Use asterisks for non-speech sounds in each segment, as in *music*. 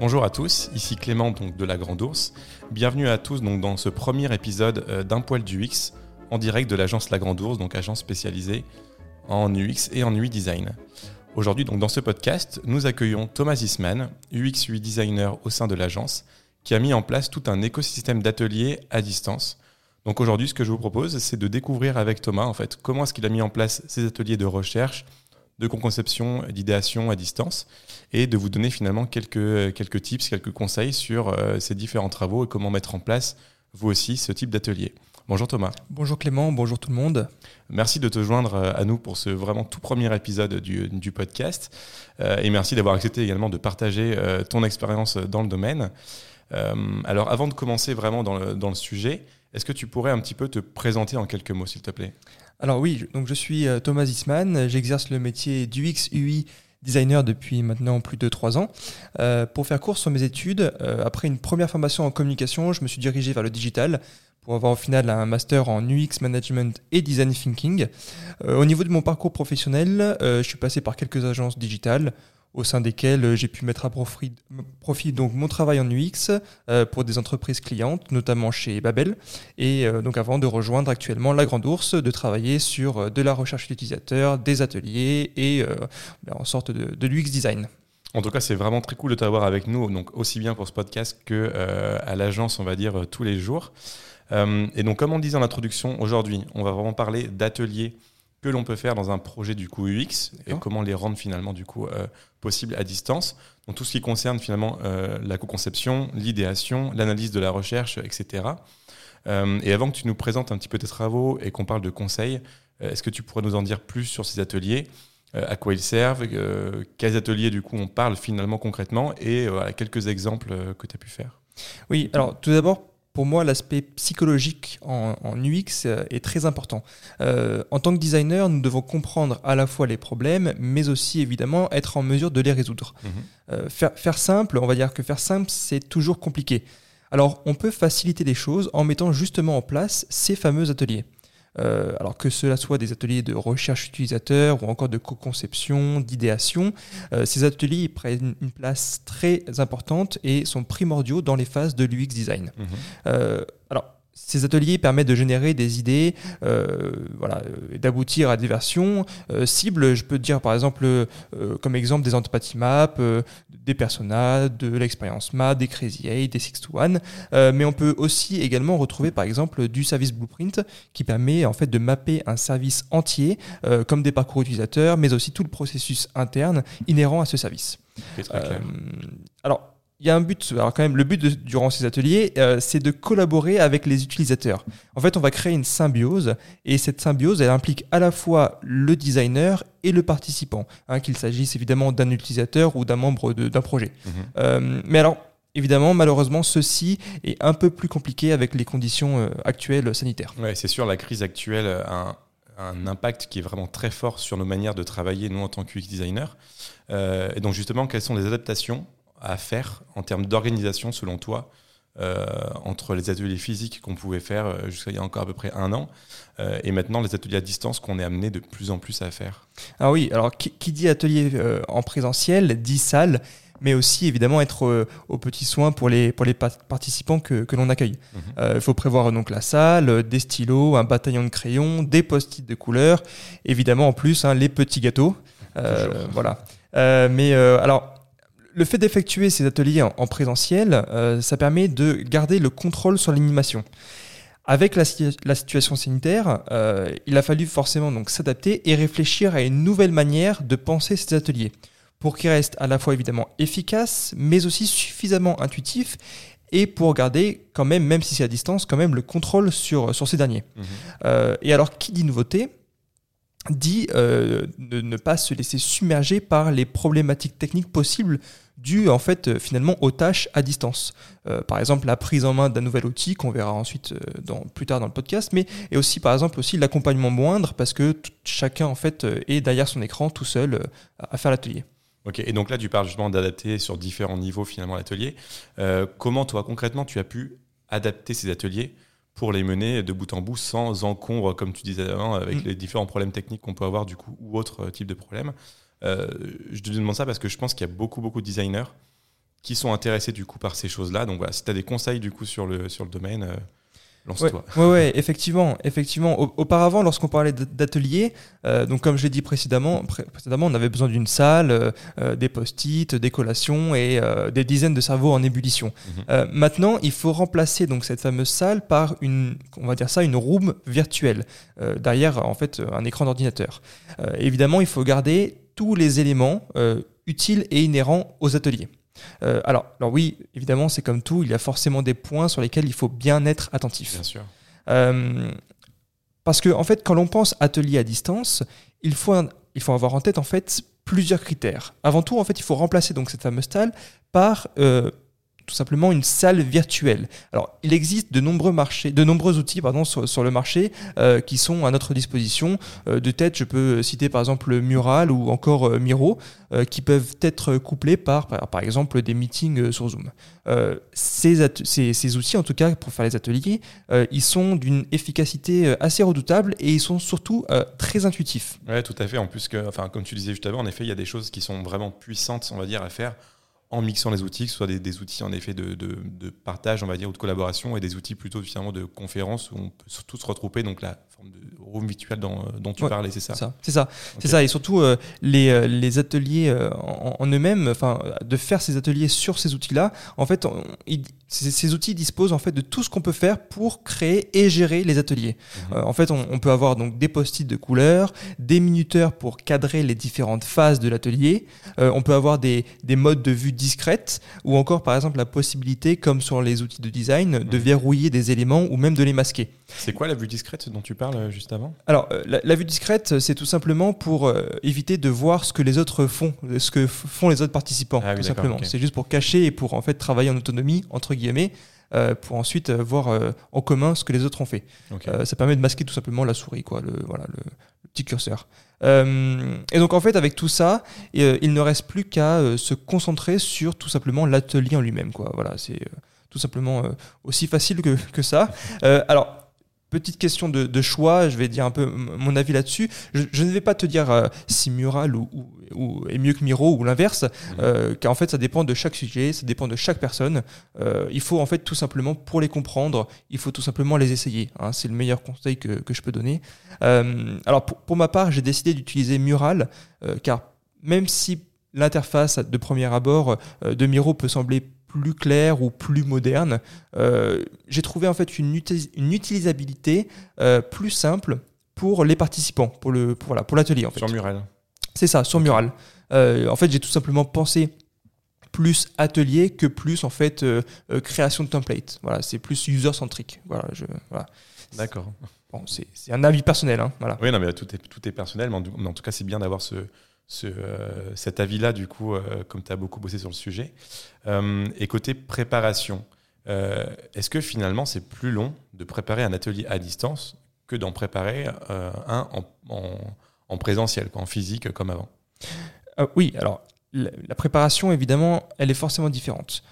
Bonjour à tous, ici Clément de la Grande Ourse. Bienvenue à tous dans ce premier épisode euh, d'un poil du en direct de l'agence La Grande Ourse, donc agence spécialisée en UX et en UI design. Aujourd'hui donc dans ce podcast, nous accueillons Thomas Isman, UX UI designer au sein de l'agence, qui a mis en place tout un écosystème d'ateliers à distance. Donc aujourd'hui, ce que je vous propose, c'est de découvrir avec Thomas en fait comment est-ce qu'il a mis en place ces ateliers de recherche, de conception, d'idéation à distance et de vous donner finalement quelques, quelques tips, quelques conseils sur euh, ces différents travaux et comment mettre en place vous aussi ce type d'atelier. Bonjour Thomas. Bonjour Clément, bonjour tout le monde. Merci de te joindre euh, à nous pour ce vraiment tout premier épisode du, du podcast euh, et merci d'avoir accepté également de partager ton expérience dans le domaine. alors avant de commencer vraiment dans le, dans le sujet, est-ce que tu pourrais un petit peu te présenter en quelques mots s'il te plaît? Alors oui, donc je suis euh, Thomas Isman, j'exerce le métier d'UX UI designer depuis maintenant plus de trois ans. Euh, pour faire court sur mes études, euh, après une première formation en communication, je me suis dirigé vers le digital pour avoir au final un master en UX management et design thinking. au niveau de mon parcours professionnel, je suis passé par quelques agences digitales, au sein desquels euh, j'ai pu mettre à profit, donc mon travail en UX euh, pour des entreprises clientes, notamment chez Babel, et euh, donc avant de rejoindre actuellement la Grande Ourse, de travailler sur de la recherche utilisateur, des ateliers et ben, en sorte de, de l'UX design. En tout cas, c'est vraiment très cool de t'avoir avec nous, donc aussi bien pour ce podcast que à l'agence, on va dire tous les jours. et donc, comme on disait en introduction, aujourd'hui, on va vraiment parler d'ateliers que l'on peut faire dans un projet du coup UX et comment les rendre finalement du coup euh, possibles à distance. Donc tout ce qui concerne finalement euh, la co-conception, l'idéation, l'analyse de la recherche, etc. Euh, et avant que tu nous présentes un petit peu tes travaux et qu'on parle de conseils, est-ce que tu pourrais nous en dire plus sur ces ateliers à quoi ils servent, quels ateliers du coup on parle finalement concrètement et quelques exemples que tu as pu faire? Oui, alors tout d'abord pour moi, l'aspect psychologique en, UX euh, est très important. Euh, en tant que designer, nous devons comprendre à la fois les problèmes, mais aussi évidemment être en mesure de les résoudre. Mhm. Euh, faire, faire simple, on va dire que faire simple, c'est toujours compliqué. Alors, on peut faciliter les choses en mettant justement en place ces fameux ateliers. Euh, alors que cela soit des ateliers de recherche utilisateur ou encore de co-conception, d'idéation, euh, ces ateliers prennent une place très importante et sont primordiaux dans les phases de l'UX design. Mhm. Euh, alors, ces ateliers permettent de générer des idées, euh, voilà, d'aboutir à des versions euh, cibles. Je peux dire par exemple, euh, comme exemple, des antipathy maps, des personas, de l'expérience map, des crazy eight, des six to one. mais on peut aussi également retrouver par exemple du service blueprint qui permet en fait de mapper un service entier, comme des parcours utilisateurs, mais aussi tout le processus interne inhérent à ce service. alors il y a un but, alors quand même, le but durant ces ateliers, euh, c'est de collaborer avec les utilisateurs. En fait, on va créer une symbiose, et cette symbiose, elle implique à la fois le designer et le participant, hein, qu'il s'agisse évidemment d'un utilisateur ou d'un membre d'un projet. Mhm. Euh, mais alors, Évidemment, malheureusement, ceci est un peu plus compliqué avec les conditions euh, actuelles sanitaires. Oui, c'est sûr, la crise actuelle a un, un, impact qui est vraiment très fort sur nos manières de travailler, nous, en tant que UX designer. et donc, justement, quelles sont les adaptations à faire en termes d'organisation, selon toi, euh, entre les ateliers physiques qu'on pouvait faire euh, jusqu'à il y a encore à peu près un an euh, et maintenant les ateliers à distance qu'on est amené de plus en plus à faire Ah oui, alors qui, dit atelier en présentiel dit salle, mais aussi évidemment être aux petits soins pour les, pour les participants que, que l'on accueille. Mhm. Il faut prévoir donc la salle, des stylos, un bataillon de crayons, des post-it de couleurs, évidemment en plus hein, les petits gâteaux. voilà. mais alors le fait d'effectuer ces ateliers en, présentiel, euh, ça permet de garder le contrôle sur l'animation. Avec la, situation sanitaire, euh, il a fallu forcément donc s'adapter et réfléchir à une nouvelle manière de penser ces ateliers pour qu'ils restent à la fois évidemment efficaces, mais aussi suffisamment intuitifs et pour garder quand même, même si c'est à distance, quand même le contrôle sur, sur ces derniers. Mmh euh, et alors, qui dit nouveauté dit de ne pas se laisser submerger par les problématiques techniques possibles dû en fait euh, finalement aux tâches à distance. Euh, par exemple la prise en main d'un nouvel outil qu'on verra ensuite euh, dans, plus tard dans le podcast, mais et aussi par exemple aussi l'accompagnement moindre parce que chacun en fait est derrière son écran tout seul à faire l'atelier. Ok, et donc là tu parles justement d'adapter sur différents niveaux finalement l'atelier. comment toi concrètement tu as pu adapter ces ateliers pour les mener de bout en bout sans encombre, comme tu disais avant, avec Mm. les différents problèmes techniques qu'on peut avoir du coup ou autres types de problèmes. Euh, je te demande ça parce que je pense qu'il y a beaucoup beaucoup de designers qui sont intéressés du coup par ces choses-là. Donc voilà, si tu as des conseils du coup sur le, sur le domaine, euh, lance-toi. ouais, ouais, effectivement, effectivement. Au- Auparavant, lorsqu'on parlait d- d'atelier, euh, donc comme je l'ai dit précédemment, pré- précédemment, on avait besoin d'une salle, euh, des post-it, des collations et des dizaines de cerveaux en ébullition. Mhm. Maintenant, il faut remplacer donc cette fameuse salle par une, on va dire ça, une room virtuelle derrière en fait un écran d'ordinateur. Évidemment, il faut garder tous les éléments euh, utiles et inhérents aux ateliers. Euh, alors, alors oui, évidemment, c'est comme tout, il y a forcément des points sur lesquels il faut bien être attentif. Bien sûr. Euh, parce que en fait, quand l'on pense atelier à distance, il faut, un- il faut avoir en tête en fait plusieurs critères. Avant tout, en fait, il faut remplacer donc cette fameuse salle par euh, tout simplement une salle virtuelle. Alors, il existe de nombreux marchés, de nombreux outils pardon sur, le marché euh, qui sont à notre disposition. Euh, de tête, je peux citer par exemple Mural ou encore euh, Miro, qui peuvent être couplés par, par, exemple, des meetings sur Zoom. Ces, outils, en tout cas pour faire les ateliers, ils sont d'une efficacité assez redoutable et ils sont surtout très intuitifs. Ouais, tout à fait. En plus enfin, comme tu disais juste avant, en effet, il y a des choses qui sont vraiment puissantes, on va dire, à faire en mixant les outils, que ce soit des, des outils en effet de, de- de partage, on va dire, ou de collaboration, et des outils plutôt finalement de conférence où on peut tous se retrouver, donc la forme de room virtuel dont, dont tu Ouais, parlais, c'est ça. C'est ça, c'est ça. Et surtout euh, les, euh, les ateliers euh, en, en eux-mêmes, enfin, de faire ces ateliers sur ces outils-là, en fait, on- ces, outils disposent en fait de tout ce qu'on peut faire pour créer et gérer les ateliers. Mhm. Euh, en fait, on, on peut avoir donc des post-it de couleurs, des minuteurs pour cadrer les différentes phases de l'atelier. Euh, on peut avoir des, des modes de vue discrètes ou encore, par exemple, la possibilité, comme sur les outils de design, de Mhm. verrouiller des éléments ou même de les masquer. C'est quoi la vue discrète dont tu parles euh, juste avant? Alors, euh, la, la vue discrète, c'est tout simplement pour euh, éviter de voir ce que les autres font, ce que font les autres participants, Ah tout simplement. C'est juste pour cacher et pour en fait travailler en autonomie, entre guillemets, euh, pour ensuite euh, voir en commun ce que les autres ont fait. Ça permet de masquer tout simplement la souris, quoi, le, voilà, le, le petit curseur. Euh, et donc en fait, avec tout ça, euh, il ne reste plus qu'à euh, se concentrer sur tout simplement l'atelier en lui-même. Voilà, c'est tout simplement aussi facile que, que ça. Alors. Petite question de, de choix, je vais dire un peu mon avis là-dessus. Je, je ne vais pas te dire euh, si Mural ou, ou- ou- est mieux que Miro ou l'inverse, euh, car en fait ça dépend de chaque sujet, ça dépend de chaque personne. Euh, il faut en fait tout simplement, pour les comprendre, il faut tout simplement les essayer. hein. c'est le meilleur conseil que, que je peux donner. Euh, alors pour, pour ma part, j'ai décidé d'utiliser Mural, euh, car même si l'interface de premier abord de Miro peut sembler plus claire ou plus moderne, euh, j'ai trouvé en fait une, uti- une utilisabilité euh, plus simple pour les participants, pour le pour, voilà, pour l'atelier en fait. Sur Mural. C'est ça, sur Mural. Euh, en fait, j'ai tout simplement pensé plus atelier que plus en fait création de template. Voilà, c'est plus user centrique. Voilà, je, voilà. D'accord. Bon, c'est c'est un avis personnel. Hein, voilà. Oui, non, mais tout est, tout est personnel, mais en, mais en tout cas, c'est bien d'avoir ce, euh, cet avis-là, du coup, euh, comme tu as beaucoup bossé sur le sujet. Euh, et côté préparation, est-ce que finalement, c'est plus long de préparer un atelier à distance que d'en préparer un en, en, en présentiel, en physique, comme avant? Oui, alors la, préparation, évidemment, elle est forcément différente.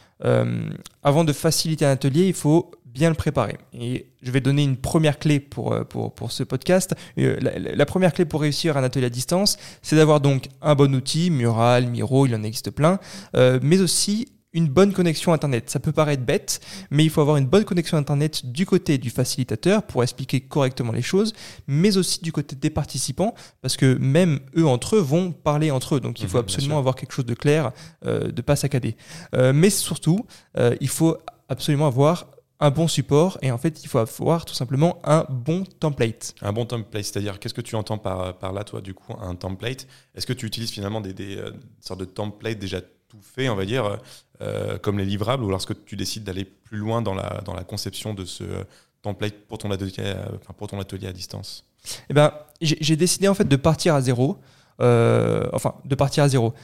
Avant de faciliter un atelier, il faut bien le préparer. Et je vais donner une première clé pour, euh, pour, pour ce podcast. Euh, la, première clé pour réussir un atelier à distance, c'est d'avoir donc un bon outil, Mural, Miro, il en existe plein, euh, mais aussi une bonne connexion Internet. Ça peut paraître bête, mais il faut avoir une bonne connexion Internet du côté du facilitateur pour expliquer correctement les choses, mais aussi du côté des participants, parce que même eux entre eux vont parler entre eux. Donc il faut Mhm, absolument avoir quelque chose de clair, euh, de pas saccader. Euh, mais surtout, euh, il faut absolument avoir un bon support et en fait il faut avoir tout simplement un bon template. Un bon template, c'est-à-dire qu'est-ce que tu entends par, par là, toi, du coup, un template? Est-ce que tu utilises finalement des, des euh, sortes de templates déjà tout faits, on va dire, euh, comme les livrables, ou lorsque tu décides d'aller plus loin dans la, dans la conception de ce euh, template pour ton atelier, euh, pour ton atelier à distance? Eh ben, j'ai décidé en fait de partir à zéro. Euh, enfin, de partir à zéro.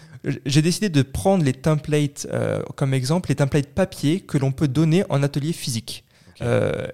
J'ai décidé de prendre les templates euh, comme exemple, les templates papier que l'on peut donner en atelier physique. Euh,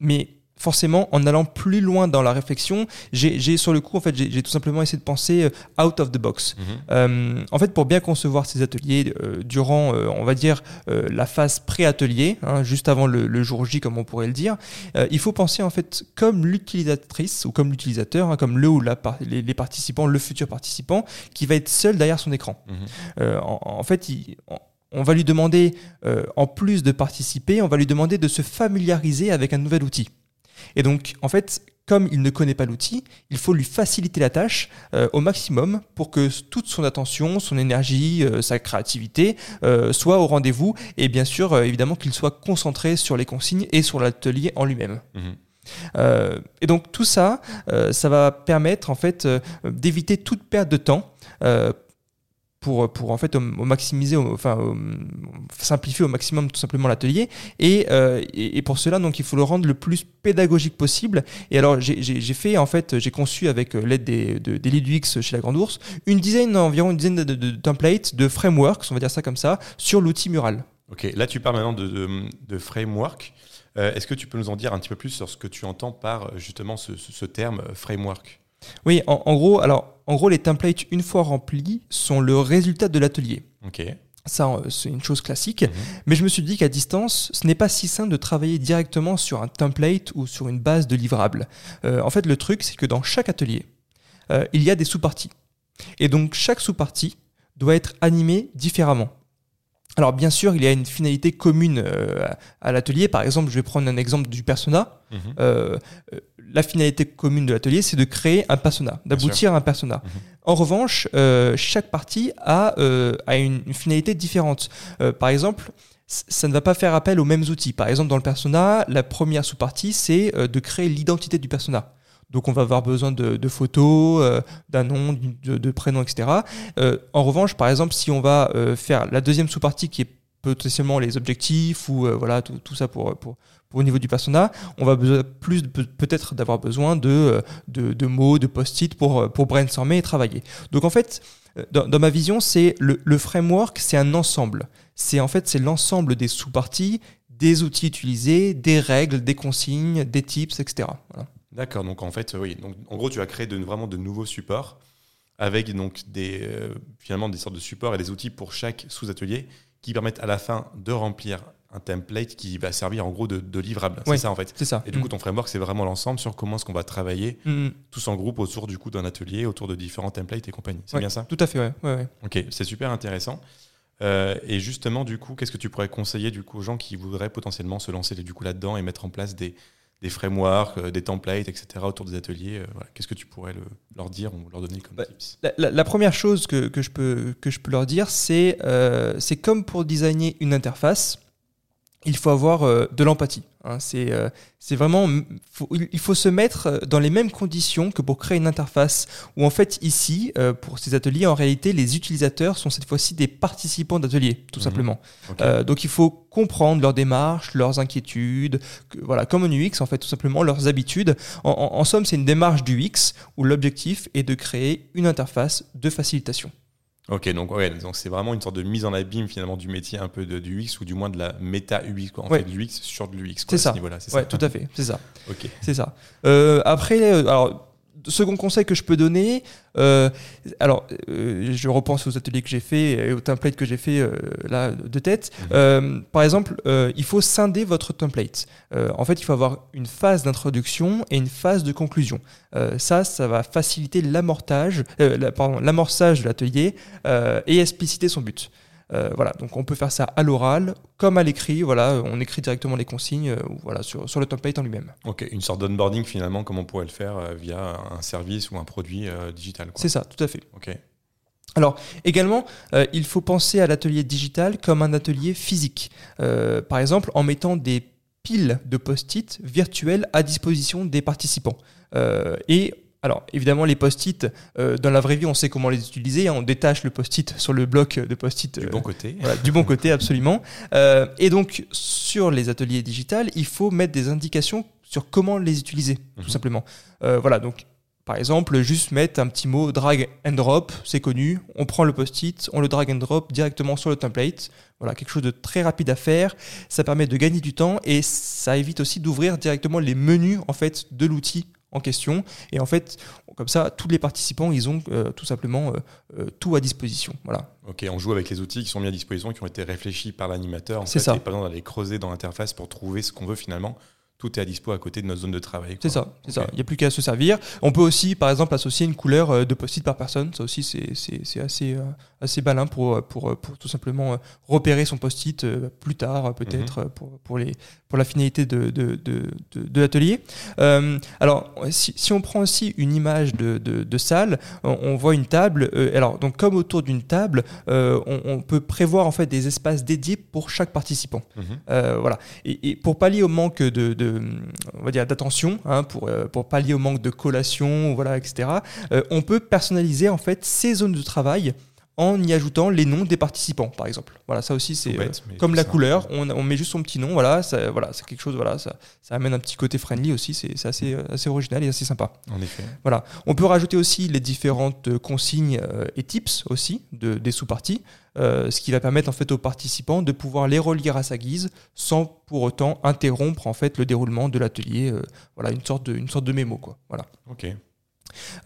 mais forcément, en allant plus loin dans la réflexion, j'ai sur le coup, en fait, j'ai tout simplement essayé de penser euh, out of the box. Mhm. Euh, en fait, pour bien concevoir ces ateliers euh, durant, euh, on va dire, euh, la phase pré-atelier, hein, juste avant le, le jour J, comme on pourrait le dire, euh, il faut penser en fait comme l'utilisatrice ou comme l'utilisateur, hein, comme le ou la les, les participants, le futur participant, qui va être seul derrière son écran. Mhm. Euh, en, en fait, il- on- on va lui demander, euh, en plus de participer, on va lui demander de se familiariser avec un nouvel outil. Et donc, en fait, comme il ne connaît pas l'outil, il faut lui faciliter la tâche euh, au maximum pour que toute son attention, son énergie, euh, sa créativité euh, soient au rendez-vous et bien sûr, évidemment, qu'il soit concentré sur les consignes et sur l'atelier en lui-même. Mhm. Et donc tout ça, ça va permettre en fait d'éviter toute perte de temps. Euh, pour, pour en fait au, maximiser, enfin simplifier au maximum tout simplement l'atelier. Et, euh, et, et pour cela donc il faut le rendre le plus pédagogique possible. Et alors j'ai- fait en fait j'ai conçu avec euh, l'aide des, de, des UX chez la Grande Ourse une dizaine environ une dizaine de, de- de templates de frameworks on va dire ça comme ça sur l'outil Mural. Ok, là tu parles maintenant de, framework. Est-ce que tu peux nous en dire un petit peu plus sur ce que tu entends par justement ce, ce- terme framework? Oui en, en gros alors en gros les templates une fois remplis sont le résultat de l'atelier Ok. Ça, euh, c'est une chose classique. Mhm. Mais je me suis dit qu'à distance, ce n'est pas si simple de travailler directement sur un template ou sur une base de livrables. Euh, en fait, le truc, c'est que dans chaque atelier, euh, il y a des sous-parties. Et donc, chaque sous-partie doit être animée différemment. Alors, bien sûr, il y a une finalité commune euh, à- l'atelier. Par exemple, je vais prendre un exemple du persona. Mhm. Euh, euh, la finalité commune de l'atelier, c'est de créer un persona, d'aboutir à un persona. Mhm. En revanche, euh, chaque partie a, a une, une finalité différente. Par exemple, ça ne va pas faire appel aux mêmes outils. Par exemple, dans le persona, la première sous-partie, c'est de créer l'identité du persona. Donc, on va avoir besoin de, de photos, euh, d'un nom, de, de prénom, etc. Euh, en revanche, par exemple, si on va euh, faire la deuxième sous-partie qui est potentiellement les objectifs ou euh, voilà tout, tout ça pour, pour, pour au niveau du persona, on va besoin plus peut-être d'avoir besoin de, euh, de, de mots, de post-it pour, euh, pour brainstormer et travailler. Donc en fait, dans, dans ma vision, c'est le, le framework, c'est un ensemble. C'est en fait c'est l'ensemble des sous-parties, des outils utilisés, des règles, des consignes, des tips, etc. Voilà. D'accord, donc en fait, oui. Donc, en gros, tu as créé de, vraiment de nouveaux supports avec donc des, euh, finalement des sortes de supports et des outils pour chaque sous-atelier qui permettent à la fin de remplir un template qui va servir en gros de, de livrable. Oui. C'est ça en fait. C'est ça. Et du coup, ton framework, c'est vraiment l'ensemble sur comment est-ce qu'on va travailler Mm, mm. tous en groupe autour du coup d'un atelier, autour de différents templates et compagnie. C'est Ouais. bien ça? Tout à fait, ouais. ouais, ouais. Ok, c'est super intéressant. Euh, et justement, du coup, qu'est-ce que tu pourrais conseiller du coup aux gens qui voudraient potentiellement se lancer du coup là-dedans et mettre en place des, des frameworks, euh, des templates, etc. autour des ateliers euh, voilà. Qu'est-ce que tu pourrais le- leur dire ou leur donner comme Bah, tips La, la- la première chose que, que je, peux, que je peux leur dire, c'est euh, c'est comme pour designer une interface, il faut avoir euh, de l'empathie. hein. c'est euh, c'est vraiment, faut- il faut se mettre euh, dans les mêmes conditions que pour créer une interface. Où en fait ici, euh, pour ces ateliers, en réalité, les utilisateurs sont cette fois-ci des participants d'ateliers, tout Mhm. simplement. Donc il faut comprendre leur démarche, leurs inquiétudes, que- voilà, comme en UX en fait, tout simplement leurs habitudes. En, en- en somme, c'est une démarche du UX où l'objectif est de créer une interface de facilitation. Ok, donc ouais, donc c'est vraiment une sorte de mise en abîme finalement du métier un peu de, du UX ou du moins de la méta UX, quoi. En Ouais. fait, du UX sur de l'UX. C'est ça. Ce niveau-là, c'est Ouais, ça. tout à fait, c'est ça, Ok. c'est ça. Euh, après, euh, alors second conseil que je peux donner, euh, alors euh, je repense aux ateliers que j'ai fait et aux templates que j'ai fait euh, là de tête. Mhm. Par exemple, il faut scinder votre template. En fait, il faut avoir une phase d'introduction et une phase de conclusion. Ça, ça va faciliter l'amortage, euh, la- pardon, l'amorçage de l'atelier et expliciter son but. Euh, voilà, donc on peut faire ça à l'oral comme à l'écrit. Voilà, on écrit directement les consignes euh, voilà sur, sur le template en lui-même. Ok, une sorte d'onboarding finalement, comme on pourrait le faire euh, via un service ou un produit euh, digital. C'est ça, tout à fait. Ok. Alors, également, euh, il faut penser à l'atelier digital comme un atelier physique. Euh, par exemple, en mettant des piles de post-it virtuels à disposition des participants. Euh, et alors, évidemment, les post-it, euh, dans la vraie vie, on sait comment les utiliser. hein. on détache le post-it sur le bloc de post-it. Du euh, bon côté. voilà, du bon côté, absolument. Euh, et donc, sur les ateliers digitales, il faut mettre des indications sur comment les utiliser, Mhm. tout simplement. Euh, voilà, donc, Par exemple, juste mettre un petit mot drag and drop, c'est connu. On prend le post-it, on le drag and drop directement sur le template. Voilà, quelque chose de très rapide à faire. Ça permet de gagner du temps et ça évite aussi d'ouvrir directement les menus en fait de l'outil en question. Et en fait, comme ça, tous les participants, ils ont euh, tout simplement euh, euh, tout à disposition. Voilà. Ok, on joue avec les outils qui sont mis à disposition, qui ont été réfléchis par l'animateur. C'est ça. Et pas besoin d'aller creuser dans l'interface pour trouver ce qu'on veut finalement tout est à dispo à côté de notre zone de travail. C'est ça, c'est ça. Il n'y a plus qu'à se servir. On peut aussi, par exemple, associer une couleur de post-it par personne. Ça aussi, c'est assez, assez malin pour, pour, pour, tout simplement euh, repérer son post-it plus tard, peut-être, mhm. pour, pour, les, pour la finalité de, de, de, de l'atelier. alors, si, si, on prend aussi une image de, de, salle, on, voit une table. alors, donc, comme autour d'une table, on, peut prévoir en fait des espaces dédiés pour chaque participant. Mhm. voilà. Et, et, pour pallier au manque de on va dire d'attention hein, pour, euh, pour pallier au manque de collation, voilà, etc. Euh, on peut personnaliser en fait ces zones de travail en y ajoutant les noms des participants, par exemple. Voilà, ça aussi c'est euh, comme la couleur, on, on, met juste son petit nom, voilà, ça, voilà, c'est quelque chose, voilà, ça, ça, amène un petit côté friendly aussi, c'est assez, assez original et assez sympa. En effet. Voilà, on peut rajouter aussi les différentes consignes et tips aussi de, des sous-parties. Euh, ce qui va permettre en fait aux participants de pouvoir les relire à sa guise sans pour autant interrompre en fait le déroulement de l'atelier. Euh, voilà, une sorte de, une sorte de mémo quoi. Voilà. Ok.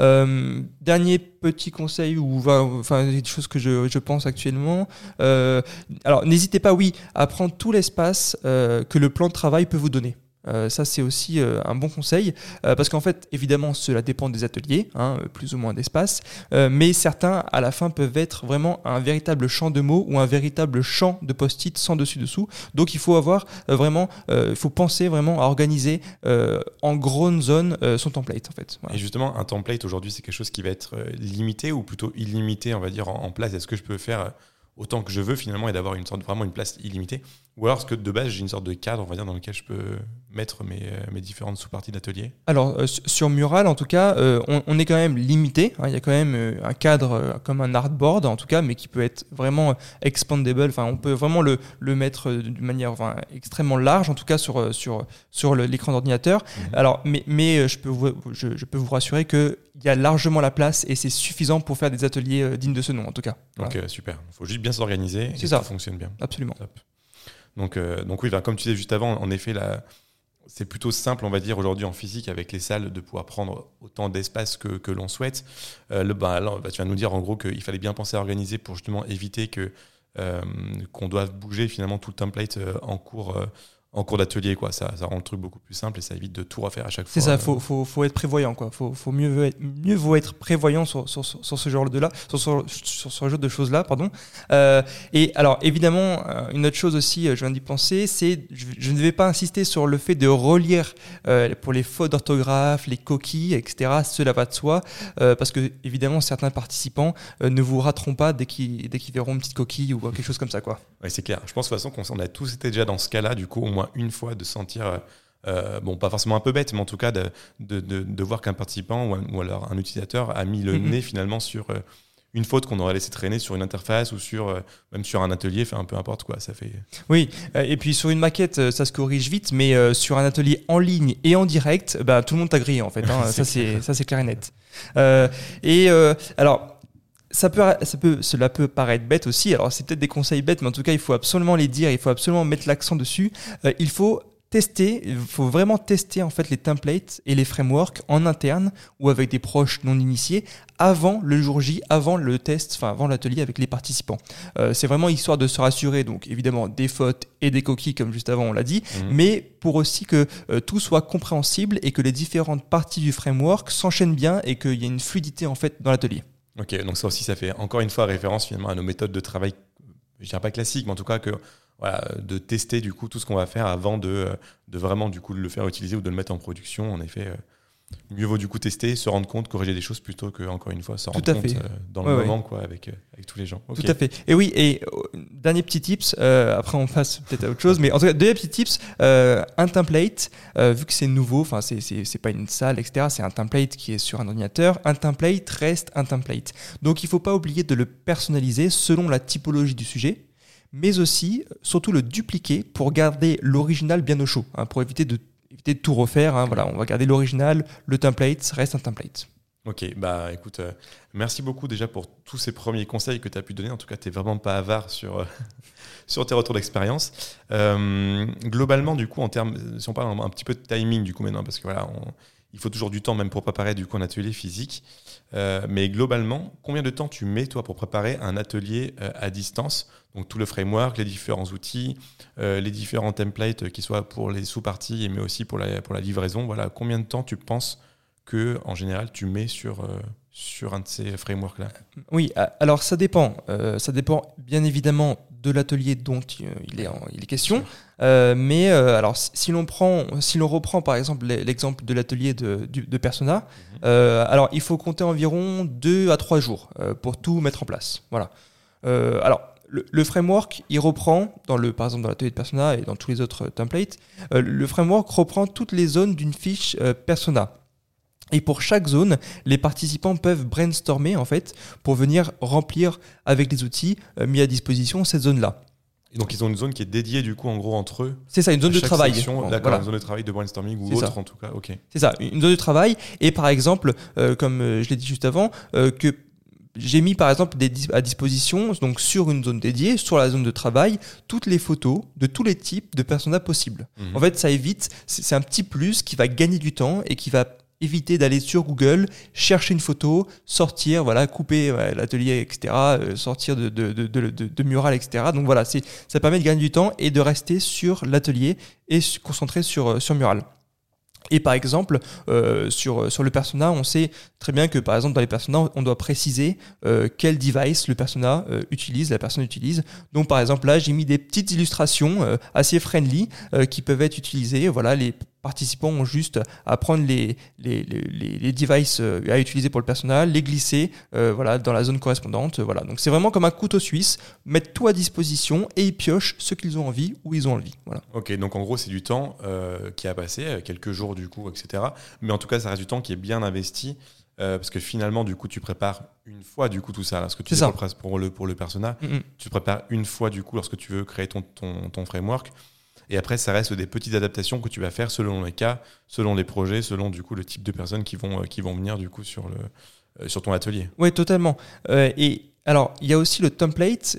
Euh, dernier petit conseil ou enfin des choses que je, je pense actuellement. alors n'hésitez pas, oui, à prendre tout l'espace que le plan de travail peut vous donner. Euh, ça, c'est aussi euh, un bon conseil, euh, parce qu'en fait, évidemment, cela dépend des ateliers, hein, plus ou moins d'espace, mais certains, à la fin, peuvent être vraiment un véritable champ de mots ou un véritable champ de post-it sans dessus-dessous. Donc, il faut avoir vraiment, il faut penser vraiment à organiser en grande zone son template, en fait. Et justement, un template aujourd'hui, c'est quelque chose qui va être limité ou plutôt illimité, on va dire, en place? Est-ce que je peux faire autant que je veux finalement et d'avoir une sorte vraiment une place illimitée? Ou alors est-ce que de base j'ai une sorte de cadre on va dire dans lequel je peux mettre mes, euh, mes différentes sous-parties d'atelier Alors euh, sur Mural en tout cas euh, on, est quand même limité hein. il y a quand même un cadre comme un artboard en tout cas mais qui peut être vraiment expandable enfin on peut vraiment le, le mettre d'une manière enfin, extrêmement large en tout cas sur, sur, sur l'écran d'ordinateur mhm. alors mais, mais je, peux vous, je, je peux vous rassurer que il y a largement la place et c'est suffisant pour faire des ateliers dignes de ce nom en tout cas. Ok, super. Il faut juste bien s'organiser et ça. ça fonctionne bien. Absolument. Donc, euh, donc oui, comme tu disais juste avant, en effet, c'est plutôt simple, on va dire, aujourd'hui en physique avec les salles de pouvoir prendre autant d'espace que, l'on souhaite. Euh, le, bah, bah, tu vas nous dire en gros qu'il fallait bien penser à organiser pour justement éviter que euh, qu'on doive bouger finalement tout le template en cours en cours d'atelier quoi. Ça, ça rend le truc beaucoup plus simple et ça évite de tout refaire à chaque fois c'est ça faut, faut, faut, être prévoyant quoi. Faut, faut mieux être, mieux vaut être prévoyant sur, sur, sur ce genre de là sur, sur, sur ce genre de choses là pardon. Euh, et alors évidemment euh, une autre chose aussi euh, je viens d'y penser c'est je, ne vais pas insister sur le fait de relire euh, pour les fautes d'orthographe les coquilles etc cela va de soi euh, parce que évidemment certains participants euh, ne vous rateront pas dès qu'ils dès qu'ils verront une petite coquille ou quelque chose comme ça quoi. Ouais c'est clair. Je pense de toute façon qu'on a tous été déjà dans ce cas là du coup au moins une fois de sentir, euh, euh, bon, pas forcément un peu bête, mais en tout cas de, de, de, voir qu'un participant ou, alors un utilisateur a mis le nez finalement sur euh, une faute qu'on aurait laissé traîner sur une interface ou sur même sur un atelier, fait un peu importe quoi, ça fait. Oui, et puis sur une maquette, ça se corrige vite, mais sur un atelier en ligne et en direct, bah, tout le monde t'a grillé en fait. Hein, *laughs* ça c'est ça c'est clair et net. et alors ça peut, ça peut, cela peut paraître bête aussi. Alors, c'est peut-être des conseils bêtes, mais en tout cas, il faut absolument les dire. Il faut absolument mettre l'accent dessus. Euh, il faut tester, il faut vraiment tester en fait les templates et les frameworks en interne ou avec des proches non initiés avant le jour J, avant le test, enfin avant l'atelier avec les participants. Euh, c'est vraiment histoire de se rassurer, donc évidemment des fautes et des coquilles comme juste avant on l'a dit, mhm. mais pour aussi que euh, tout soit compréhensible et que les différentes parties du framework s'enchaînent bien et qu'il y ait une fluidité en fait dans l'atelier. Ok, donc ça aussi, ça fait encore une fois référence finalement à nos méthodes de travail, je dirais pas classiques, mais en tout cas que de tester du coup tout ce qu'on va faire avant de, de vraiment du coup le faire utiliser ou de le mettre en production. En effet, euh, mieux vaut du coup tester, se rendre compte, corriger des choses plutôt que encore une fois se rendre compte euh, dans le moment quoi avec euh, avec tous les gens. Tout à fait. Et oui, et euh, dernier petit tips. après on passe peut-être à autre chose, mais en tout cas deux petits tips. un template, vu que c'est nouveau, enfin c'est c'est pas une salle etc. C'est un template qui est sur un ordinateur. Un template reste un template. Donc il faut pas oublier de le personnaliser selon la typologie du sujet mais aussi surtout le dupliquer pour garder l'original bien au chaud, hein, pour éviter de éviter de tout refaire. Hein, voilà, on va garder l'original, le template reste un template. Ok, bah écoute, euh, merci beaucoup déjà pour tous ces premiers conseils que tu as pu donner. En tout cas, tu n'es vraiment pas avare sur, euh, *laughs* sur tes retours d'expérience. Euh, globalement, du coup, en termes, si on parle un, petit peu de timing, du coup, maintenant, parce que voilà, il faut toujours du temps même pour préparer du coup un atelier physique. Mais globalement, combien de temps tu mets toi pour préparer un atelier à distance Donc tout le framework, les différents outils, euh, les différents templates, qui soient pour les sous-parties, mais aussi pour la, pour la livraison. Voilà, combien de temps tu penses que en général tu mets sur sur un de ces frameworks-là? Oui, alors ça dépend. ça dépend bien évidemment de l'atelier dont il est, en, il est question. Euh, mais euh, alors, si l'on prend, si l'on reprend par exemple l'exemple de l'atelier de, de, Persona, mhm. euh, alors il faut compter environ 2 à 3 jours pour tout mettre en place. Voilà. alors, le, framework, il reprend, dans le, par exemple dans l'atelier de Persona et dans tous les autres templates, le framework reprend toutes les zones d'une fiche Persona. Et pour chaque zone, les participants peuvent brainstormer en fait pour venir remplir avec les outils mis à disposition cette zone-là. Et donc ils ont une zone qui est dédiée du coup en gros entre eux. C'est ça, une zone de travail. D'accord, une zone de travail de brainstorming ou autre en tout cas. Ok. C'est ça, une zone de travail. Et par exemple, euh, comme euh, je l'ai dit juste avant, euh, que j'ai mis par exemple des, à disposition, donc sur une zone dédiée, sur la zone de travail, toutes les photos de tous les types de personnages possibles. Mhm. En fait, ça évite, c'est un petit plus qui va gagner du temps et qui va éviter d'aller sur Google, chercher une photo, sortir, voilà, couper l'atelier, etc., euh, sortir de, de, de, de, mural, etc. Donc voilà, ça permet de gagner du temps et de rester sur l'atelier et se concentrer sur, euh, sur mural. Et par exemple, euh, sur, sur le persona, on sait très bien que par exemple dans les personas, on doit préciser euh, quel device le persona euh, utilise, la personne utilise. Donc par exemple là, j'ai mis des petites illustrations assez friendly qui peuvent être utilisées. Voilà, les participants ont juste à prendre les, les, les, les devices à utiliser pour le persona, les glisser voilà, dans la zone correspondante. Voilà. Donc c'est vraiment comme un couteau suisse, mettre tout à disposition et ils piochent ce qu'ils ont envie, où ils ont envie. Voilà. Ok, donc en gros c'est du temps qui a passé, quelques jours du coup, etc. Mais en tout cas ça reste du temps qui est bien investi. Euh, parce que finalement, du coup, tu prépares une fois du coup tout ça. Ce que tu fais pour le pour le persona, mm, mm. tu prépares une fois du coup lorsque tu veux créer ton, ton, ton, framework. Et après, ça reste des petites adaptations que tu vas faire selon les cas, selon les projets, selon du coup le type de personnes qui vont euh, qui vont venir du coup sur le euh, sur ton atelier. Oui, totalement. et alors, il y a aussi le template.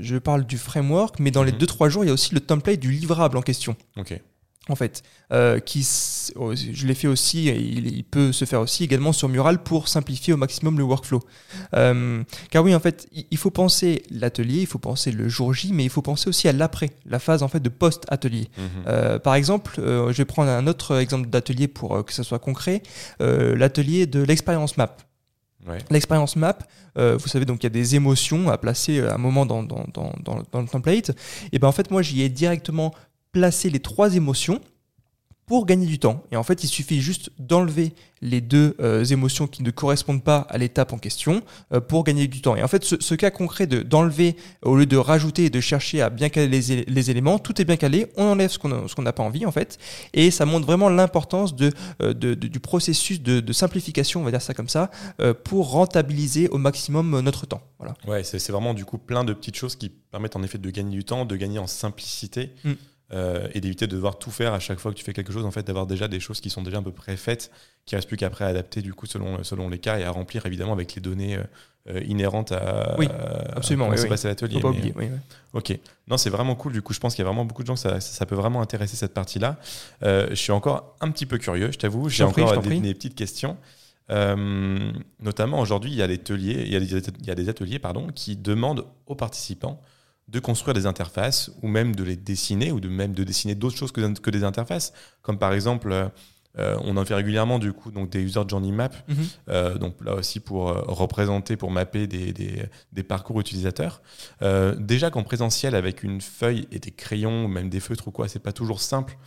je parle du framework, mais dans les 2-3 mm-hmm. jours, il y a aussi le template du livrable en question. Ok en fait, euh, qui, oh, je l'ai fait aussi, et il, peut se faire aussi également sur Mural pour simplifier au maximum le workflow. Euh, car oui, en fait, il faut penser l'atelier, il faut penser le jour J, mais il faut penser aussi à l'après, la phase en fait de post-atelier. Mhm. Euh, par exemple, je vais prendre un autre exemple d'atelier pour que ça soit concret, l'atelier de l'expérience map. L'expérience map, vous savez, donc il y a des émotions à placer à un moment dans, dans, dans, dans le template. Et ben en fait, moi, j'y ai directement placer les trois émotions pour gagner du temps. Et en fait, il suffit juste d'enlever les deux euh, émotions qui ne correspondent pas à l'étape en question euh, pour gagner du temps. Et en fait, ce, cas concret de d'enlever au lieu de rajouter et de chercher à bien caler les, éléments, tout est bien calé, on enlève ce qu'on n'a pas envie en fait, et ça montre vraiment l'importance de, euh, de, du processus de, simplification, on va dire ça comme ça, pour rentabiliser au maximum notre temps. Voilà. Ouais, c'est vraiment du coup plein de petites choses qui permettent en effet de gagner du temps, de gagner en simplicité. Mm. Euh, et d'éviter de devoir tout faire à chaque fois que tu fais quelque chose, en fait, d'avoir déjà des choses qui sont déjà un peu préfaites, qui restent plus qu'après à adapter du coup selon, selon les cas et à remplir évidemment avec les données euh, inhérentes à, oui, absolument, à oui, l'atelier. Pas oublier, oui, Ok, non, c'est vraiment cool. Du coup, je pense qu'il y a vraiment beaucoup de gens que ça, ça, peut vraiment intéresser cette partie-là. Euh, je suis encore un petit peu curieux, je t'avoue. J'ai encore des, des, petites questions. notamment aujourd'hui, il y a des ateliers, il y a des, il y a des ateliers pardon, qui demandent aux participants de construire des interfaces ou même de les dessiner ou de même de dessiner d'autres choses que, que, des interfaces, comme par exemple euh, on en fait régulièrement du coup donc des user journey map, mhm. euh, donc là aussi pour euh, représenter, pour mapper des, des, parcours utilisateurs. déjà qu'en présentiel avec une feuille et des crayons ou même des feutres ou quoi, c'est pas toujours simple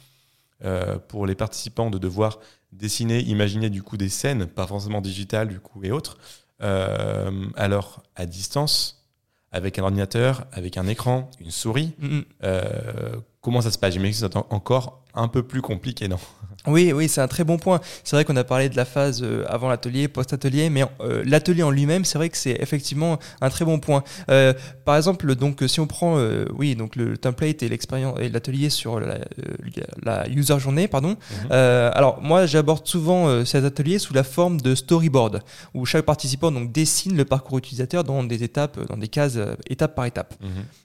pour les participants de devoir dessiner, imaginer du coup des scènes, pas forcément digitales du coup et autres. alors à distance, avec un ordinateur, avec un écran, une souris. Euh, comment ça se passe? J'imagine que c'est encore un peu plus compliqué, non? Oui, oui, c'est un très bon point. C'est vrai qu'on a parlé de la phase euh, avant l'atelier, post-atelier, mais euh, l'atelier en lui-même, c'est vrai que c'est effectivement un très bon point. Euh, par exemple, donc si on prend, oui, donc le template et l'expérience et l'atelier sur la, la, user journée, pardon. Mhm. alors moi, j'aborde souvent ces ateliers sous la forme de storyboard, où chaque participant donc dessine le parcours utilisateur dans des étapes, dans des cases, étape par étape.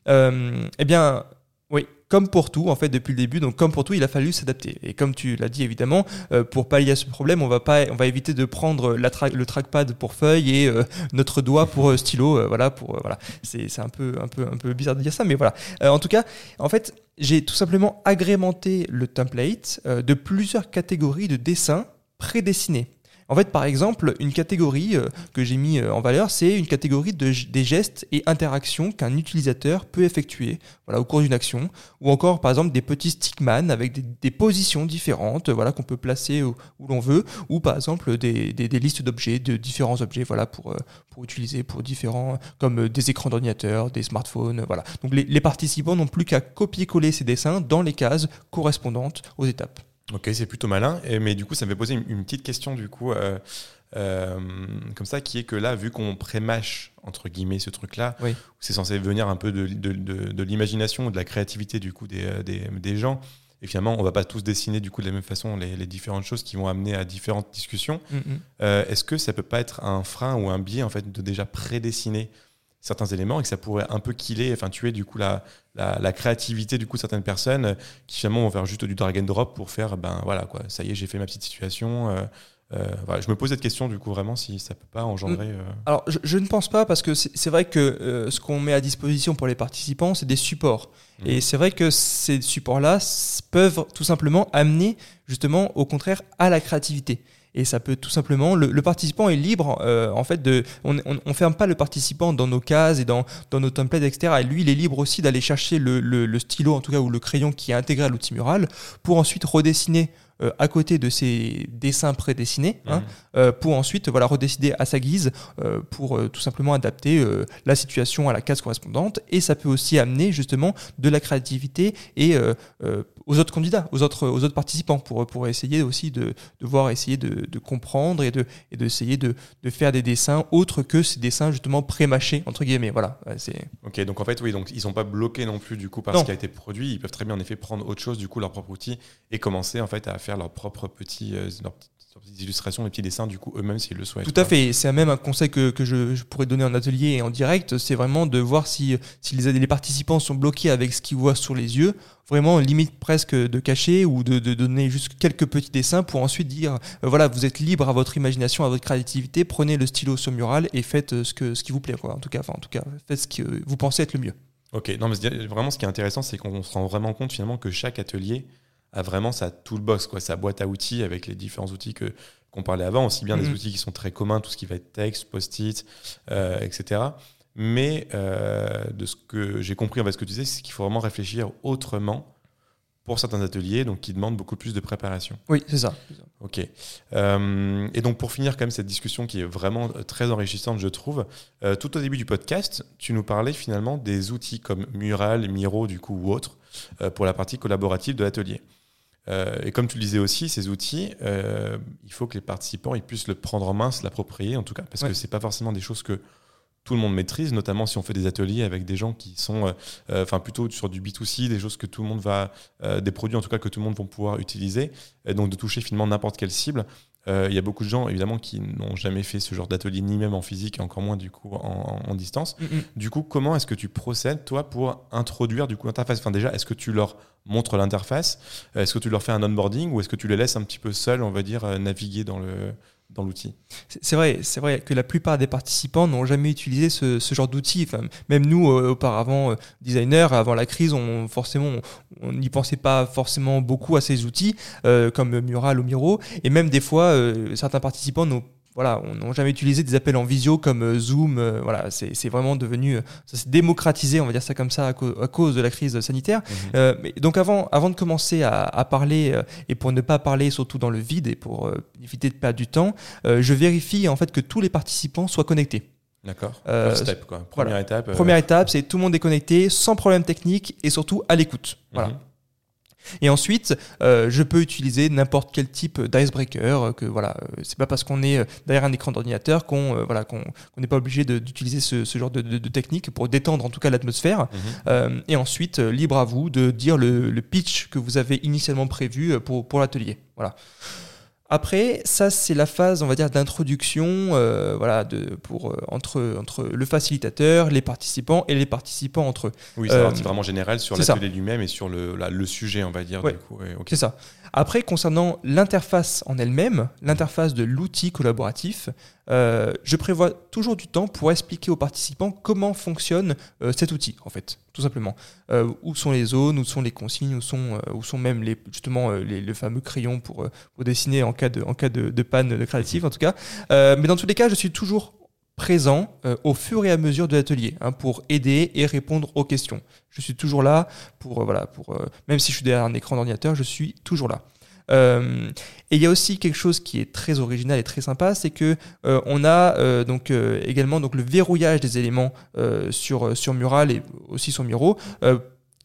Mhm. eh bien oui, comme pour tout, en fait, depuis le début, donc comme pour tout, il a fallu s'adapter. Et comme tu l'as dit évidemment, euh, pour pallier à ce problème, on va pas, on va éviter de prendre la le trackpad pour feuille et euh, notre doigt pour euh, stylo. voilà, pour voilà, c'est un peu, un peu, un peu bizarre de dire ça, mais voilà. en tout cas, en fait, j'ai tout simplement agrémenté le template de plusieurs catégories de dessins prédessinés. En fait, par exemple, une catégorie euh, que j'ai mis euh, en valeur, c'est une catégorie de, des gestes et interactions qu'un utilisateur peut effectuer au cours d'une action, ou encore par exemple des petits stickman avec des, positions différentes voilà, qu'on peut placer où, l'on veut, ou par exemple des, listes d'objets, de différents objets voilà, pour, euh, utiliser pour différents, comme des écrans d'ordinateur, des smartphones. Voilà. Donc les participants n'ont plus qu'à copier-coller ces dessins dans les cases correspondantes aux étapes. Ok, c'est plutôt malin. Et, mais du coup, ça me fait poser une, petite question, du coup, euh, euh, comme ça, qui est que là, vu qu'on prémâche, entre guillemets, ce truc-là, c'est censé venir un peu de, de, de, l'imagination, de la créativité, du coup, des, euh, des, des, gens. Et finalement, on va pas tous dessiner, du coup, de la même façon les, les différentes choses qui vont amener à différentes discussions. Mm-hmm. Est-ce que ça peut pas être un frein ou un biais, en fait, de déjà prédessiner certains éléments et que ça pourrait un peu killer, enfin tuer du coup la, la, créativité du coup certaines personnes euh, qui finalement vont faire juste du drag and drop pour faire ben voilà quoi, ça y est j'ai fait ma petite situation. Euh, euh, voilà, je me pose cette question du coup vraiment si ça peut pas engendrer. Mm. Alors je, ne pense pas parce que c'est vrai que ce qu'on met à disposition pour les participants c'est des supports mm. et c'est vrai que ces supports là peuvent tout simplement amener justement au contraire à la créativité et ça peut tout simplement le, participant est libre euh, en fait de on, on, ferme pas le participant dans nos cases et dans, dans nos templates etc et lui il est libre aussi d'aller chercher le, le, stylo en tout cas ou le crayon qui est intégré à l'outil mural pour ensuite redessiner euh, à côté de ces dessins prédessinés hein, mmh. euh, pour ensuite voilà redécider à sa guise pour tout simplement adapter la situation à la case correspondante et ça peut aussi amener justement de la créativité et aux autres candidats, aux autres, aux autres participants, pour, pour essayer aussi de, de voir, essayer de, de, comprendre et de et d'essayer de, de, faire des dessins autres que ces dessins justement pré-mâchés entre guillemets. Voilà. C'est. Ok, donc en fait oui, donc ils sont pas bloqués non plus du coup par ce qui a été produit. Ils peuvent très bien en effet prendre autre chose du coup leur propre outil et commencer en fait à faire leur propre petit, euh, petites illustrations, des petits dessins, du coup, eux-mêmes, s'ils le souhaitent. Tout à fait. C'est même un conseil que, que je, pourrais donner en atelier et en direct. C'est vraiment de voir si, si les, les, participants sont bloqués avec ce qu'ils voient sur les yeux. Vraiment, limite presque de cacher ou de, de donner juste quelques petits dessins pour ensuite dire euh, voilà, vous êtes libre à votre imagination, à votre créativité. Prenez le stylo sur mural et faites euh, ce, que, ce qui vous plaît. Quoi. En, tout cas, enfin, en tout cas, faites ce que vous pensez être le mieux. Ok, non, mais vraiment, ce qui est intéressant, c'est qu'on se rend vraiment compte finalement que chaque atelier a vraiment sa toolbox, quoi, sa boîte à outils avec les différents outils que qu'on parlait avant, aussi bien des mhm. outils qui sont très communs, tout ce qui va être texte, post-it, euh, etc. Mais euh, de ce que j'ai compris ce que tu disais, c'est qu'il faut vraiment réfléchir autrement pour certains ateliers, donc qui demandent beaucoup plus de préparation. Oui, c'est ça. Ok. Euh, et donc pour finir quand même cette discussion qui est vraiment très enrichissante, je trouve, tout au début du podcast, tu nous parlais finalement des outils comme Mural, Miro, du coup, ou autres, pour la partie collaborative de l'atelier. Euh, et comme tu le disais aussi, ces outils, euh, il faut que les participants ils puissent le prendre en main, se l'approprier en tout cas, parce que c'est pas forcément des choses que tout le monde maîtrise, notamment si on fait des ateliers avec des gens qui sont, euh, enfin plutôt sur du B2C, des choses que tout le monde va, des produits en tout cas que tout le monde va pouvoir utiliser, et donc de toucher finalement n'importe quelle cible. Euh, il y a beaucoup de gens, évidemment, qui n'ont jamais fait ce genre d'atelier, ni même en physique, et encore moins du coup en, distance. Mm, mm. Du coup, comment est-ce que tu procèdes, toi, pour introduire du coup l'interface? Enfin, déjà, est-ce que tu leur montres l'interface? Est-ce que tu leur fais un onboarding ou est-ce que tu les laisses un petit peu seuls, on va dire, euh, naviguer dans le, dans l'outil. C'est vrai, que la plupart des participants n'ont jamais utilisé ce, genre d'outil. Même nous, euh, auparavant, euh, designers, avant la crise, on n'y pensait pas forcément beaucoup à ces outils euh, comme Mural ou Miro. Et même des fois, certains participants n'ont voilà, on n'a jamais utilisé des appels en visio comme euh, Zoom. Euh, voilà, c'est vraiment devenu, euh, ça s'est démocratisé, on va dire ça comme ça, à, cause de la crise sanitaire. Mhm. mais donc avant, avant de commencer à, à parler et pour ne pas parler surtout dans le vide et pour éviter de perdre du temps, je vérifie en fait que tous les participants soient connectés. D'accord. Première étape. Première étape, c'est tout le monde est connecté, sans problème technique et surtout à l'écoute. Voilà. Mhm. Et ensuite, euh, je peux utiliser n'importe quel type d'icebreaker. euh, Que voilà, euh, c'est pas parce qu'on est derrière un écran d'ordinateur qu'on euh, voilà qu'on n'est pas obligé d'utiliser ce, ce genre de, de- de technique pour détendre en tout cas l'atmosphère. Mhm. Euh, et ensuite, libre à vous de dire le, le pitch que vous avez initialement prévu pour, pour l'atelier. Voilà. Après, ça c'est la phase, on va dire, d'introduction, euh, voilà, de, pour euh, entre entre le facilitateur, les participants et les participants entre eux. Oui, c'est Euh, une partie vraiment générale sur c'est l'atelier lui-même et sur le, la- le sujet, on va dire. Ouais. Ouais. C'est ça. Après, concernant l'interface en elle-même, l'interface de l'outil collaboratif, euh, je prévois toujours du temps pour expliquer aux participants comment fonctionne euh, cet outil, en fait, tout simplement. Euh, où sont les zones, où sont les consignes, où sont, où sont même les, justement les, le fameux crayon pour, dessiner en cas de, cas de, panne créative, en tout cas. Mais dans tous les cas, je suis toujours présent au fur et à mesure de l'atelier hein, pour aider et répondre aux questions. Je suis toujours là pour voilà pour même si je suis derrière un écran d'ordinateur, je suis toujours là. Euh, et il y a aussi quelque chose qui est très original et très sympa, c'est que euh, on a euh, donc également le verrouillage des éléments sur sur Mural et aussi sur Miro.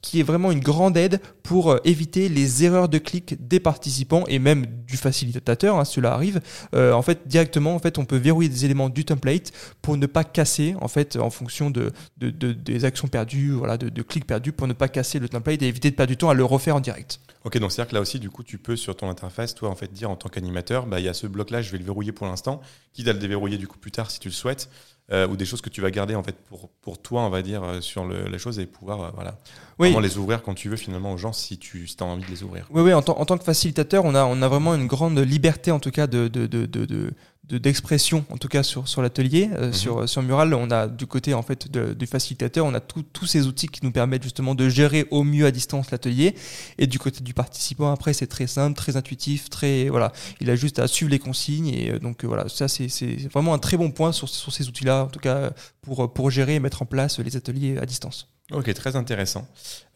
Qui est vraiment une grande aide pour euh, éviter les erreurs de clic des participants et même du facilitateur, hein, cela arrive. Euh, en fait, directement, on peut verrouiller des éléments du template pour ne pas casser, en fait, en fonction de, de- de- des actions perdues, voilà, de, de clics perdus, pour ne pas casser le template et éviter de perdre du temps à le refaire en direct. Ok, donc c'est-à-dire que là aussi, du coup, tu peux sur ton interface, toi, en fait, dire en tant qu'animateur, bah, il y a ce bloc-là, je vais le verrouiller pour l'instant, quitte à le déverrouiller du coup plus tard si tu le souhaites, euh, ou des choses que tu vas garder en fait pour, pour toi, on va dire, euh, sur le, les choses et pouvoir euh, voilà, Oui. vraiment les ouvrir quand tu veux finalement aux gens si tu si as envie de les ouvrir. Oui, oui, en, tant- en tant que facilitateur, on a, on a vraiment une grande liberté, en tout cas, de, de, de, de, de- de- d'expression, en tout cas sur, sur l'atelier. Euh, Mhm. sur, sur Mural, on a du côté en fait de- du facilitateur, on a tous ces outils qui nous permettent justement de gérer au mieux à distance l'atelier. Et du côté du participant, après, c'est très simple, très intuitif, très voilà. Il a juste à suivre les consignes et euh, donc euh, voilà, ça c'est c'est vraiment un très bon point sur, sur ces outils-là, en tout cas pour pour gérer et mettre en place les ateliers à distance. Ok, très intéressant.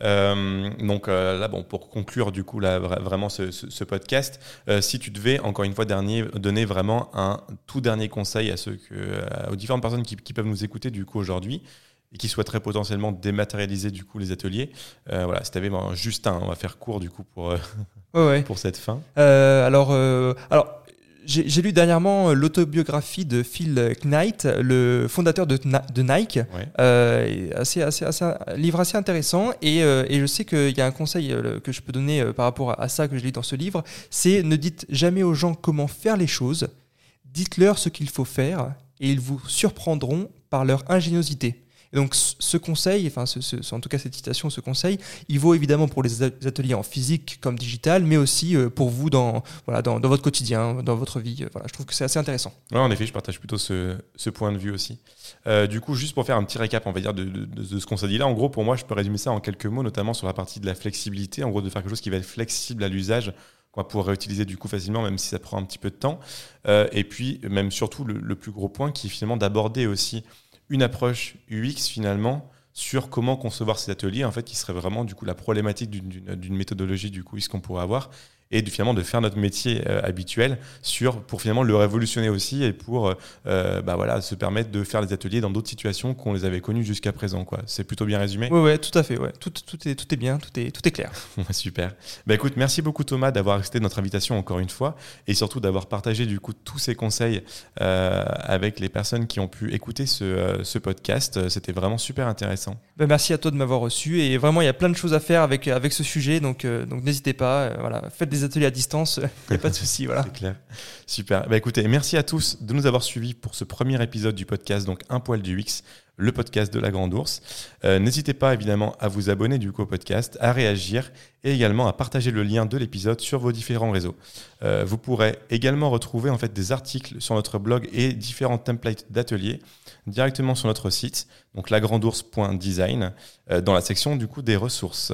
Euh, donc euh, là, bon, pour conclure du coup là, vra- vraiment ce, ce- ce podcast, euh, si tu devais encore une fois dernier donner vraiment un tout dernier conseil à ceux que, aux différentes personnes qui, qui peuvent nous écouter du coup aujourd'hui et qui souhaiteraient potentiellement dématérialiser du coup les ateliers, voilà, si tu avais juste un, on va faire court du coup pour, Ouais, ouais. *laughs* pour cette fin. Alors, alors j'ai lu dernièrement euh, l'autobiographie de Phil Knight, le fondateur de, Nike. Ouais. Euh, et assez, assez, assez- un livre assez intéressant. Et, euh, et je sais qu'il y a un conseil que je peux donner par rapport à, à ça que je lis dans ce livre c'est ne dites jamais aux gens comment faire les choses, dites-leur ce qu'il faut faire et ils vous surprendront par leur ingéniosité. Et donc ce conseil, enfin en tout cas cette citation, ce conseil, il vaut évidemment pour les ateliers en physique comme digital, mais aussi euh, pour vous dans, voilà, dans, votre quotidien, dans votre vie. Euh, Voilà, je trouve que c'est assez intéressant. Ouais, en effet, je partage plutôt ce, point de vue aussi. Euh, du coup, juste pour faire un petit récap, on va dire, de, ce qu'on s'est dit là, en gros, pour moi, je peux résumer ça en quelques mots, notamment sur la partie de la flexibilité, en gros, de faire quelque chose qui va être flexible à l'usage, qu'on va pouvoir réutiliser du coup facilement, même si ça prend un petit peu de temps. Et puis, même surtout, le, le plus gros point, qui est finalement d'aborder aussi une approche UX finalement sur comment concevoir ces ateliers, en fait, qui serait vraiment du coup la problématique d'une- méthodologie du coup, ce qu'on pourrait avoir, et de, finalement de faire notre métier euh, habituel sur pour finalement le révolutionner aussi et pour euh, bah voilà se permettre de faire des ateliers dans d'autres situations qu'on les avait connues jusqu'à présent quoi. C'est plutôt bien résumé. Ouais, ouais, tout à fait. Ouais. Tout, tout, est, tout est bien, tout est, tout est clair. *laughs* Super. Bah écoute, merci beaucoup Thomas d'avoir accepté notre invitation encore une fois et surtout d'avoir partagé du coup tous ces conseils euh, avec les personnes qui ont pu écouter ce, euh, ce podcast. Euh, C'était vraiment super intéressant. Ben, merci à toi de m'avoir reçu et vraiment il y a plein de choses à faire avec, avec ce sujet donc, euh, donc n'hésitez pas, euh, voilà, faites des ateliers à distance, il n'y a pas de souci. Voilà. C'est clair. Super. Bah écoutez, merci à tous de nous avoir suivis pour ce premier épisode du podcast, donc Un poil du X, le podcast de la Grande Ourse. Euh, N'hésitez pas évidemment à vous abonner du coup au podcast, à réagir et également à partager le lien de l'épisode sur vos différents réseaux. Euh, vous pourrez également retrouver en fait des articles sur notre blog et différents templates d'ateliers directement sur notre site, donc lagrandours.design, euh, dans la section du coup des ressources.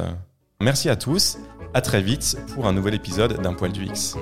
Merci à tous, à très vite pour un nouvel épisode d'un point de vue X.